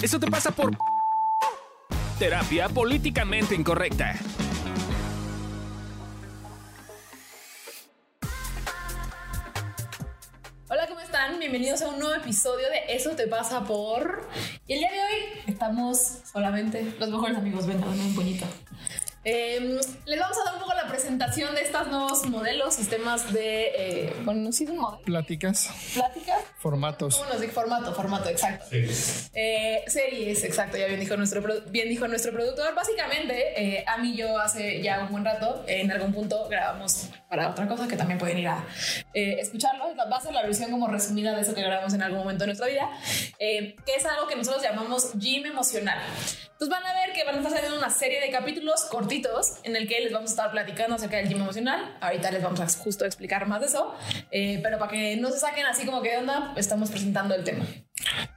Eso te pasa por terapia políticamente incorrecta. Hola, ¿cómo están? Bienvenidos a un nuevo episodio de Eso te pasa por... Y el día de hoy estamos solamente los mejores amigos. Ven, dame un puñito. Eh, les vamos a dar un poco la presentación de estos nuevos modelos, sistemas de. Eh, bueno, no sé si es un modelo. Pláticas, Pláticas. formatos. ¿Cómo nos dice? Formato, formato, exacto. Eh, series, exacto, ya bien dijo nuestro, bien dijo nuestro productor. Básicamente, eh, a mí y yo hace ya un buen rato, en algún punto grabamos para otra cosa que también pueden ir a eh, escucharlo. Va a ser la versión como resumida de eso que grabamos en algún momento de nuestra vida, eh, que es algo que nosotros llamamos gym emocional. Entonces van a ver que van a estar saliendo una serie de capítulos cortitos en el que les vamos a estar platicando acerca del gym emocional. Ahorita les vamos a justo explicar más de eso, eh, pero para que no se saquen así como que de onda, estamos presentando el tema.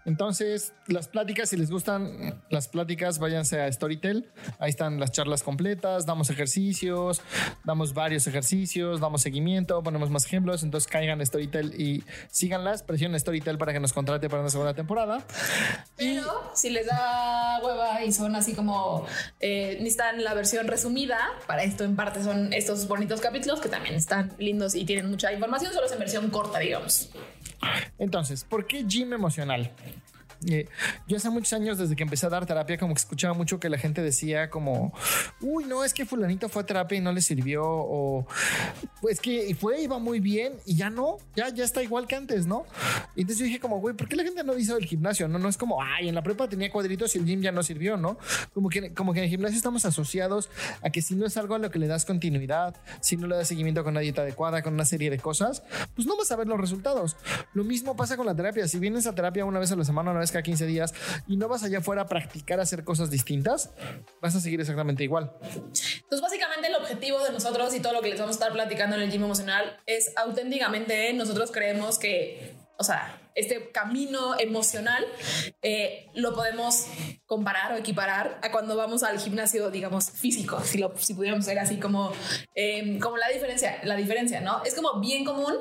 Entonces, las pláticas, si les gustan las pláticas, váyanse a Storytel. Ahí están las charlas completas, damos ejercicios, damos varios ejercicios, damos seguimiento, ponemos más ejemplos. Entonces, caigan a Storytel y síganlas. Presionen Storytel para que nos contrate para una segunda temporada. Pero si les da hueva y son así como eh, necesitan la versión resumida, para esto en parte son estos bonitos capítulos que también están lindos y tienen mucha información, solo es en versión corta, digamos. Entonces, ¿por qué gym emocional? Eh, yo hace muchos años, desde que empecé a dar terapia, como que escuchaba mucho que la gente decía como, uy, no, es que fulanito fue a terapia y no le sirvió, o pues que fue, iba muy bien y ya no, ya, ya está igual que antes, ¿no? Y entonces yo dije como, güey, ¿por qué la gente no hizo el gimnasio? No, no es como, ay, en la prepa tenía cuadritos y el gym ya no sirvió, ¿no? Como que, como que en el gimnasio estamos asociados a que si no es algo a lo que le das continuidad, si no le das seguimiento con una dieta adecuada, con una serie de cosas, pues no vas a ver los resultados. Lo mismo pasa con la terapia. Si vienes a terapia una vez a la semana, una vez cada 15 días y no vas allá afuera a practicar hacer cosas distintas, vas a seguir exactamente igual. Entonces, básicamente el objetivo de nosotros y todo lo que les vamos a estar platicando en el gym emocional es auténticamente nosotros creemos que, o sea, este camino emocional eh, lo podemos comparar o equiparar a cuando vamos al gimnasio, digamos, físico, si, lo, si pudiéramos ser así como, eh, como la diferencia, la diferencia, ¿no? Es como bien común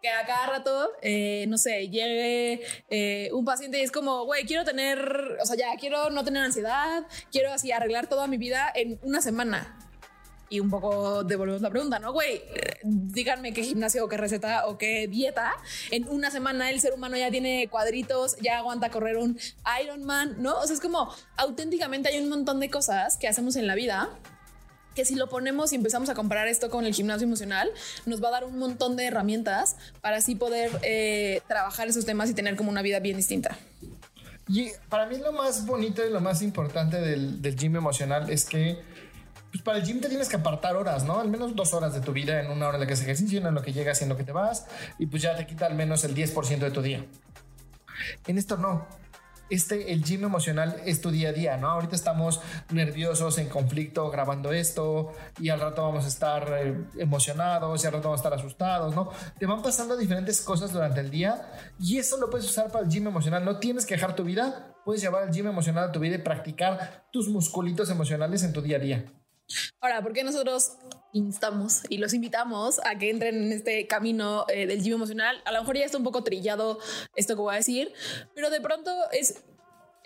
que a cada rato, eh, no sé, llegue eh, un paciente y es como, güey, quiero tener, o sea, ya quiero no tener ansiedad, quiero así arreglar toda mi vida en una semana y un poco devolvemos la pregunta, ¿no? Güey, díganme qué gimnasio o qué receta o qué dieta. En una semana el ser humano ya tiene cuadritos, ya aguanta correr un Ironman, ¿no? O sea, es como auténticamente hay un montón de cosas que hacemos en la vida que si lo ponemos y empezamos a comparar esto con el gimnasio emocional, nos va a dar un montón de herramientas para así poder eh, trabajar esos temas y tener como una vida bien distinta. Y para mí lo más bonito y lo más importante del, del gym emocional es que pues para el gym te tienes que apartar horas, ¿no? Al menos dos horas de tu vida en una hora en la que haces ejercicio, en lo que llegas y en lo que te vas, y pues ya te quita al menos el 10% de tu día. En esto no. Este, el gym emocional es tu día a día, ¿no? Ahorita estamos nerviosos, en conflicto, grabando esto, y al rato vamos a estar eh, emocionados, y al rato vamos a estar asustados, ¿no? Te van pasando diferentes cosas durante el día, y eso lo puedes usar para el gym emocional. No tienes que dejar tu vida, puedes llevar el gym emocional a tu vida y practicar tus musculitos emocionales en tu día a día. Ahora, ¿por qué nosotros instamos y los invitamos a que entren en este camino eh, del gym emocional? A lo mejor ya está un poco trillado esto que voy a decir, pero de pronto es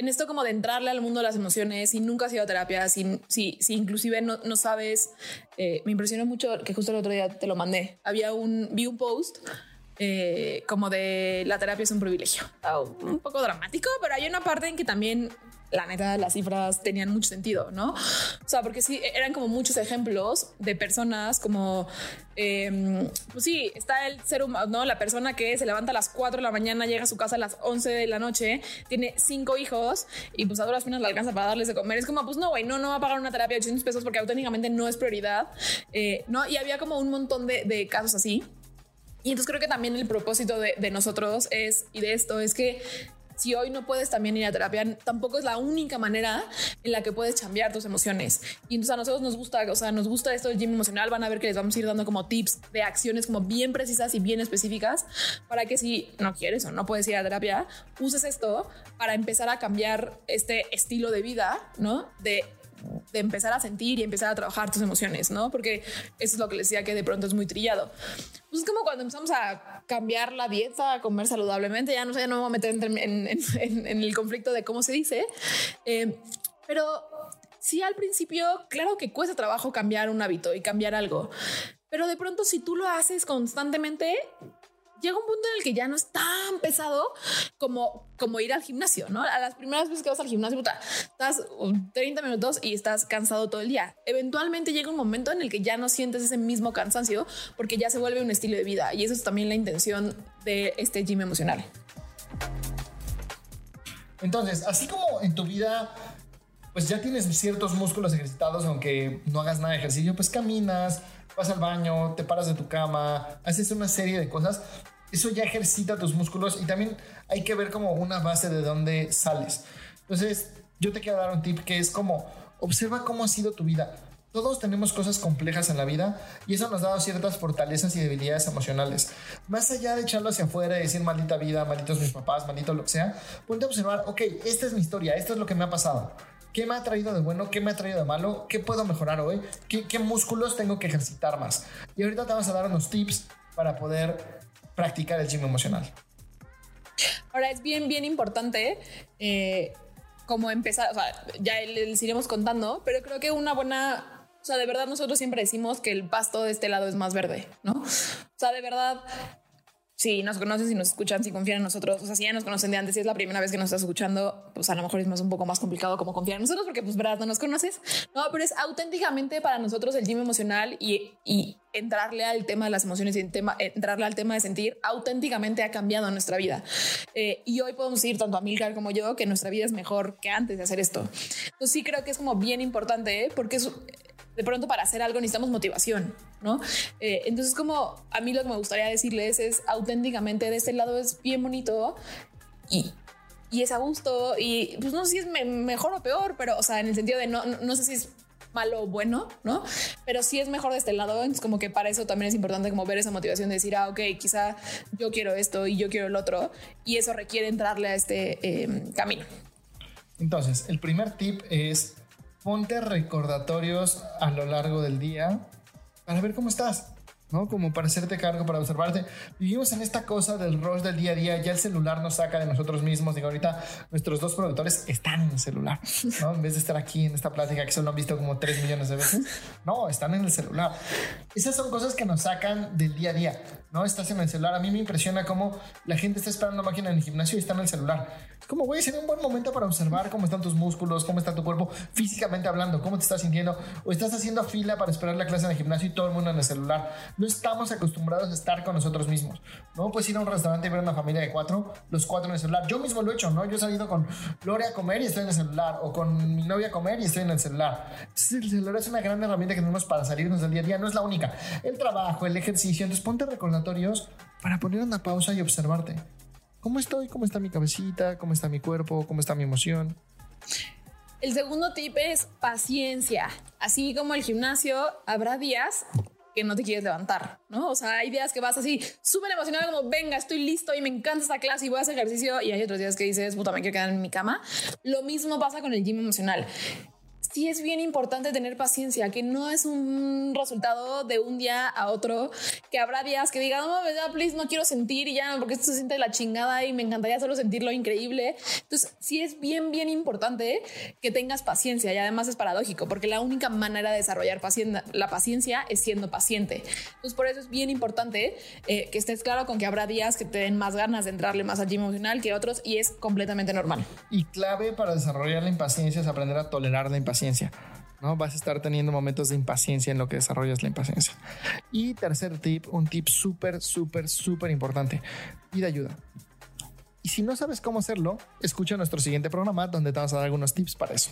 en esto como de entrarle al mundo de las emociones, si nunca has ido a terapia, si, si, si inclusive no, no sabes, eh, me impresionó mucho que justo el otro día te lo mandé. Había un, vi un post eh, como de la terapia es un privilegio. Ah, Un poco dramático, pero hay una parte en que también la neta, las cifras tenían mucho sentido, ¿no? O sea, porque sí, eran como muchos ejemplos de personas como, eh, pues sí, está el ser humano, ¿no? La persona que se levanta a las 4 de la mañana, llega a su casa a las 11 de la noche, tiene cinco hijos y pues a duras penas le alcanza para darles de comer. Es como, pues no, güey, no, no va a pagar una terapia de 800 pesos porque auténticamente no es prioridad, eh, ¿no? Y había como un montón de, de casos así. Y entonces creo que también el propósito de, de nosotros es, y de esto, es que si hoy no puedes también ir a terapia, tampoco es la única manera en la que puedes cambiar tus emociones. Y entonces a nosotros nos gusta, o sea, nos gusta esto del gym emocional. Van a ver que les vamos a ir dando como tips de acciones como bien precisas y bien específicas para que si no quieres o no puedes ir a terapia, uses esto para empezar a cambiar este estilo de vida, ¿no? De de empezar a sentir y empezar a trabajar tus emociones, ¿no? Porque eso es lo que les decía que de pronto es muy trillado. Pues es como cuando empezamos a cambiar la dieta, a comer saludablemente, ya no sé, no me voy a meter en, en, el conflicto de cómo se dice, eh, pero sí al principio, claro que cuesta trabajo cambiar un hábito y cambiar algo, pero de pronto si tú lo haces constantemente, llega un punto en el que ya no es tan pesado como, como ir al gimnasio, ¿no? A las primeras veces que vas al gimnasio, puta, estás 30 minutos y estás cansado todo el día. Eventualmente llega un momento en el que ya no sientes ese mismo cansancio porque ya se vuelve un estilo de vida y eso es también la intención de este gym emocional. Entonces, así como en tu vida pues ya tienes ciertos músculos ejercitados, aunque no hagas nada de ejercicio, pues caminas, vas al baño, te paras de tu cama, haces una serie de cosas. Eso ya ejercita tus músculos y también hay que ver como una base de dónde sales. Entonces, yo te quiero dar un tip que es como, observa cómo ha sido tu vida. Todos tenemos cosas complejas en la vida y eso nos dado ciertas fortalezas y debilidades emocionales. Más allá de echarlo hacia afuera y decir maldita vida, malditos mis papás, maldito lo que sea, ponte a observar, ok, esta es mi historia, esto es lo que me ha pasado. ¿Qué me ha traído de bueno? ¿Qué me ha traído de malo? ¿Qué puedo mejorar hoy? ¿Qué, músculos tengo que ejercitar más? Y ahorita te vamos a dar unos tips para poder practicar el gym emocional. Ahora es bien, bien importante eh, como empezar, o sea, ya les iremos contando, pero creo que una buena, o sea, de verdad nosotros siempre decimos que el pasto de este lado es más verde, ¿no? O sea, de verdad si nos conocen, si nos escuchan, si confían en nosotros, o sea, si ya nos conocen de antes, si es la primera vez que nos estás escuchando, pues a lo mejor es más un poco más complicado como confiar en nosotros porque pues verdad no nos conoces, no, pero es auténticamente para nosotros el gym emocional y, y entrarle al tema de las emociones y entrarle al tema de sentir auténticamente ha cambiado nuestra vida. Eh, y hoy podemos decir, tanto a Milcar como yo, que nuestra vida es mejor que antes de hacer esto. Entonces sí creo que es como bien importante, ¿eh? porque de pronto para hacer algo necesitamos motivación, ¿no? Eh, entonces como a mí lo que me gustaría decirles es auténticamente de este lado es bien bonito y, es a gusto y pues no sé si es mejor o peor, pero o sea, en el sentido de no, no, sé si es malo o bueno, ¿no? Pero sí es mejor de este lado, entonces como que para eso también es importante como ver esa motivación de decir, ah, ok, quizá yo quiero esto y yo quiero el otro, y eso requiere entrarle a este em, camino. Entonces, el primer tip es ponte recordatorios a lo largo del día para ver cómo estás. ¿No? Como para hacerte cargo, para observarte. Vivimos en esta cosa del rush del día a día, ya el celular nos saca de nosotros mismos. Digo, ahorita nuestros dos productores están en el celular, ¿no? En vez de estar aquí en esta plática que solo han visto como 3 millones de veces, no, están en el celular. Esas son cosas que nos sacan del día a día, ¿no? Estás en el celular. A mí me impresiona cómo la gente está esperando máquina en el gimnasio y está en el celular. Como, güey, sería un buen momento para observar cómo están tus músculos, cómo está tu cuerpo físicamente hablando, cómo te estás sintiendo, o estás haciendo fila para esperar la clase en el gimnasio y todo el mundo en el celular no estamos acostumbrados a estar con nosotros mismos. No puedes ir a un restaurante y ver una familia de cuatro, los cuatro en el celular. Yo mismo lo he hecho, ¿no? Yo he salido con Lore a comer y estoy en el celular, o con mi novia a comer y estoy en el celular. El celular es una gran herramienta que tenemos para salirnos del día a día, no es la única. El trabajo, el ejercicio, entonces ponte recordatorios para poner una pausa y observarte. ¿Cómo estoy? ¿Cómo está mi cabecita? ¿Cómo está mi cuerpo? ¿Cómo está mi emoción? El segundo tip es paciencia. Así como el gimnasio, habrá días que no te quieres levantar, ¿no? O sea, hay días que vas así súper emocionado como, venga, estoy listo y me encanta esta clase y voy a hacer ejercicio y hay otros días que dices, puta, me quiero quedar en mi cama. Lo mismo pasa con el gym emocional sí es bien importante tener paciencia, que no es un resultado de un día a otro, que habrá días que digan, no, ya, please, no quiero sentir y ya, porque esto se siente la chingada y me encantaría solo sentirlo increíble. Entonces, sí es bien, bien importante que tengas paciencia y además es paradójico, porque la única manera de desarrollar la paciencia es siendo paciente. Entonces, por eso es bien importante eh, que estés claro con que habrá días que te den más ganas de entrarle más al gym emocional que otros y es completamente normal. Y clave para desarrollar la impaciencia es aprender a tolerar la impaciencia ¿no? Vas a estar teniendo momentos de impaciencia en lo que desarrollas la impaciencia. Y tercer tip, un tip súper, súper, súper importante. Pide ayuda. Y si no sabes cómo hacerlo, escucha nuestro siguiente programa donde te vamos a dar algunos tips para eso.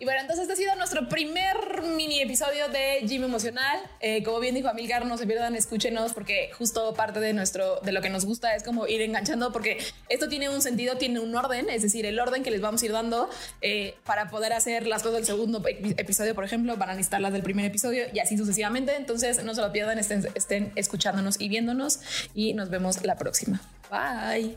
Y bueno, entonces este ha sido nuestro primer mini episodio de Gym Emocional. Eh, como bien dijo Amilcar, no se pierdan, escúchenos porque justo parte de nuestro, de lo que nos gusta es como ir enganchando porque esto tiene un sentido, tiene un orden, es decir, el orden que les vamos a ir dando eh, para poder hacer las cosas del segundo episodio, por ejemplo, van a necesitar las del primer episodio y así sucesivamente. Entonces no se lo pierdan, estén, estén escuchándonos y viéndonos y nos vemos la próxima. Bye.